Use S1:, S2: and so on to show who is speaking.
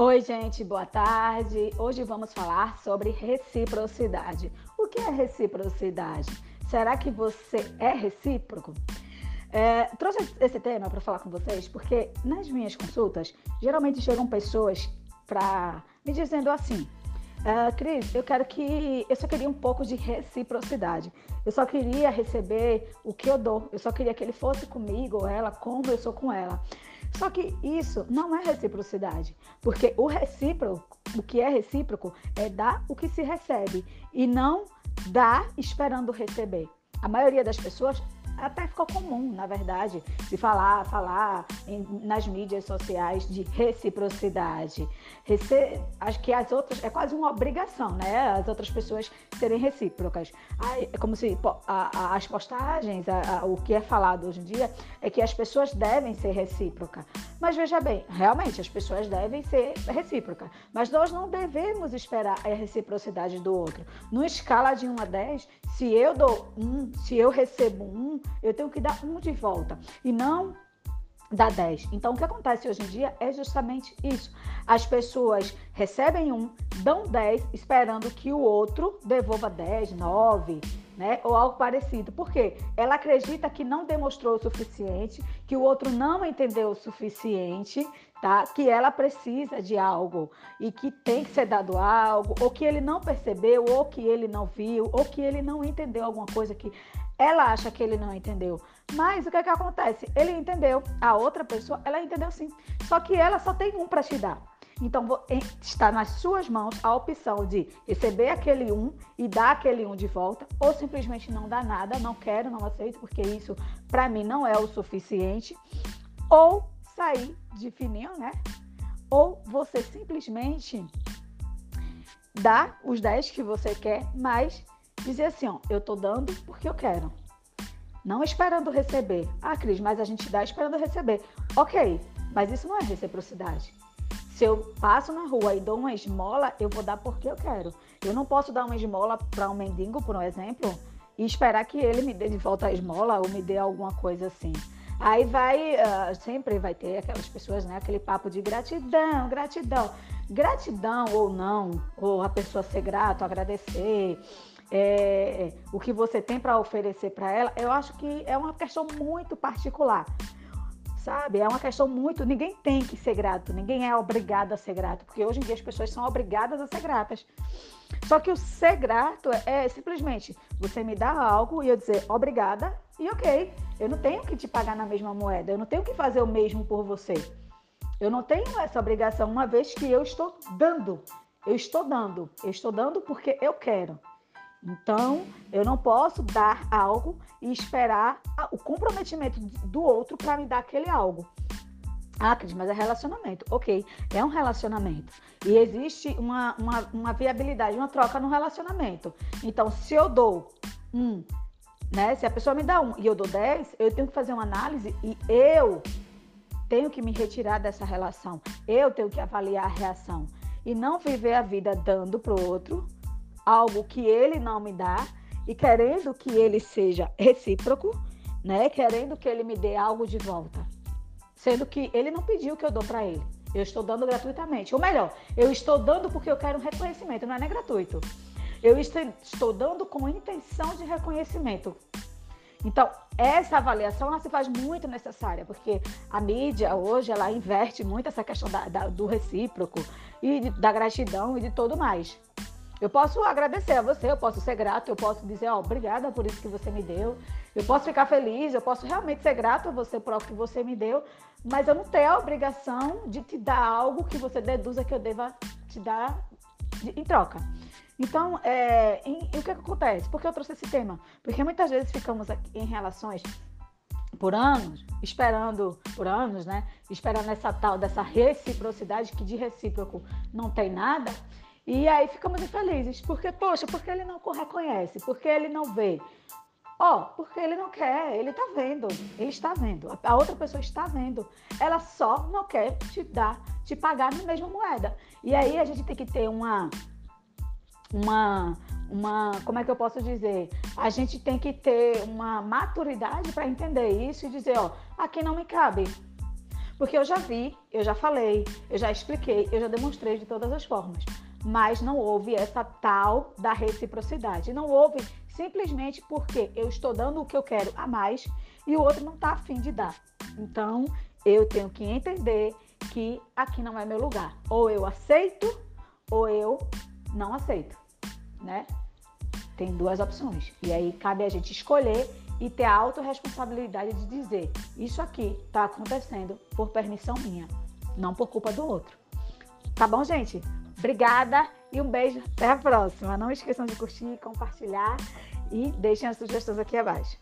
S1: Oi, gente, boa tarde. Hoje vamos falar sobre reciprocidade. O que é reciprocidade? Será que você é recíproco? É, trouxe esse tema para falar com vocês porque nas minhas consultas geralmente chegam pessoas para me dizendo assim: Uh, Cris, eu quero que. Eu só queria um pouco de reciprocidade. Eu só queria receber o que eu dou. Eu só queria que ele fosse comigo ou ela como eu sou com ela. Só que isso não é reciprocidade. Porque o recíproco, o que é recíproco, é dar o que se recebe e não dar esperando receber. A maioria das pessoas até ficou comum, na verdade, de falar, falar em, nas mídias sociais de reciprocidade. Rece... Acho que as outras é quase uma obrigação, né? As outras pessoas serem recíprocas. é como se a, a, as postagens, a, o que é falado hoje em dia é que as pessoas devem ser recíprocas. Mas veja bem, realmente as pessoas devem ser recíprocas. Mas nós não devemos esperar a reciprocidade do outro. Numa escala de 1 a 10, se eu dou um, se eu recebo um, eu tenho que dar um de volta. E não dar 10. Então, o que acontece hoje em dia é justamente isso. As pessoas recebem um, dão 10, esperando que o outro devolva 10, 9, né? Ou algo parecido. Por quê? Ela acredita que não demonstrou o suficiente, que o outro não entendeu o suficiente, tá? Que ela precisa de algo e que tem que ser dado algo, ou que ele não percebeu, ou que ele não viu, ou que ele não entendeu alguma coisa que ela acha que ele não entendeu. Mas o que, é que acontece? Ele entendeu, a outra pessoa, ela entendeu sim. Só que ela só tem um para te dar. Então está nas suas mãos a opção de receber aquele um e dar aquele um de volta, ou simplesmente não dar nada, não quero, não aceito, porque isso para mim não é o suficiente, ou sair de fininho, né? Ou você simplesmente dá os 10 que você quer, mas dizer assim, ó, eu tô dando porque eu quero. Não esperando receber. Ah, Cris, mas a gente dá esperando receber. Ok, mas isso não é reciprocidade. Se eu passo na rua e dou uma esmola, eu vou dar porque eu quero. Eu não posso dar uma esmola para um mendigo, por um exemplo, e esperar que ele me dê de volta a esmola ou me dê alguma coisa assim. Aí vai, uh, sempre vai ter aquelas pessoas, né? Aquele papo de gratidão, gratidão. Gratidão ou não, ou a pessoa ser grato, agradecer, é, o que você tem para oferecer para ela, eu acho que é uma questão muito particular. Sabe? É uma questão muito. Ninguém tem que ser grato, ninguém é obrigado a ser grato, porque hoje em dia as pessoas são obrigadas a ser gratas. Só que o ser grato é, é simplesmente você me dar algo e eu dizer obrigada e ok. Eu não tenho que te pagar na mesma moeda, eu não tenho que fazer o mesmo por você. Eu não tenho essa obrigação, uma vez que eu estou dando. Eu estou dando. Eu estou dando porque eu quero. Então, eu não posso dar algo e esperar o comprometimento do outro para me dar aquele algo. Ah, Cris, mas é relacionamento. Ok, é um relacionamento. E existe uma, uma, uma viabilidade, uma troca no relacionamento. Então, se eu dou um, né? Se a pessoa me dá um e eu dou dez, eu tenho que fazer uma análise e eu tenho que me retirar dessa relação. Eu tenho que avaliar a reação. E não viver a vida dando para o outro algo que ele não me dá e querendo que ele seja recíproco, né? Querendo que ele me dê algo de volta, sendo que ele não pediu que eu dou para ele. Eu estou dando gratuitamente. Ou melhor, eu estou dando porque eu quero um reconhecimento, não é nem gratuito. Eu estou dando com intenção de reconhecimento. Então, essa avaliação ela se faz muito necessária, porque a mídia hoje ela inverte muito essa questão da, da, do recíproco e de, da gratidão e de tudo mais. Eu posso agradecer a você, eu posso ser grato, eu posso dizer, ó, obrigada por isso que você me deu. Eu posso ficar feliz, eu posso realmente ser grato a você por algo que você me deu, mas eu não tenho a obrigação de te dar algo que você deduza que eu deva te dar de, em troca. Então, é, em, o que, é que acontece? Por que eu trouxe esse tema? Porque muitas vezes ficamos em relações por anos, esperando, por anos, né? Esperando essa tal dessa reciprocidade, que de recíproco não tem nada. E aí ficamos infelizes, porque, poxa, porque ele não reconhece, porque ele não vê. Ó, oh, porque ele não quer, ele tá vendo, ele está vendo, a outra pessoa está vendo. Ela só não quer te dar, te pagar na mesma moeda. E aí a gente tem que ter uma uma uma, como é que eu posso dizer? A gente tem que ter uma maturidade para entender isso e dizer, ó, aqui não me cabe. Porque eu já vi, eu já falei, eu já expliquei, eu já demonstrei de todas as formas. Mas não houve essa tal da reciprocidade. Não houve simplesmente porque eu estou dando o que eu quero a mais e o outro não está afim de dar. Então, eu tenho que entender que aqui não é meu lugar. Ou eu aceito ou eu não aceito, né? Tem duas opções. E aí cabe a gente escolher e ter a autorresponsabilidade de dizer: isso aqui está acontecendo por permissão minha, não por culpa do outro. Tá bom, gente? Obrigada e um beijo. Até a próxima. Não esqueçam de curtir, compartilhar e deixem as sugestões aqui abaixo.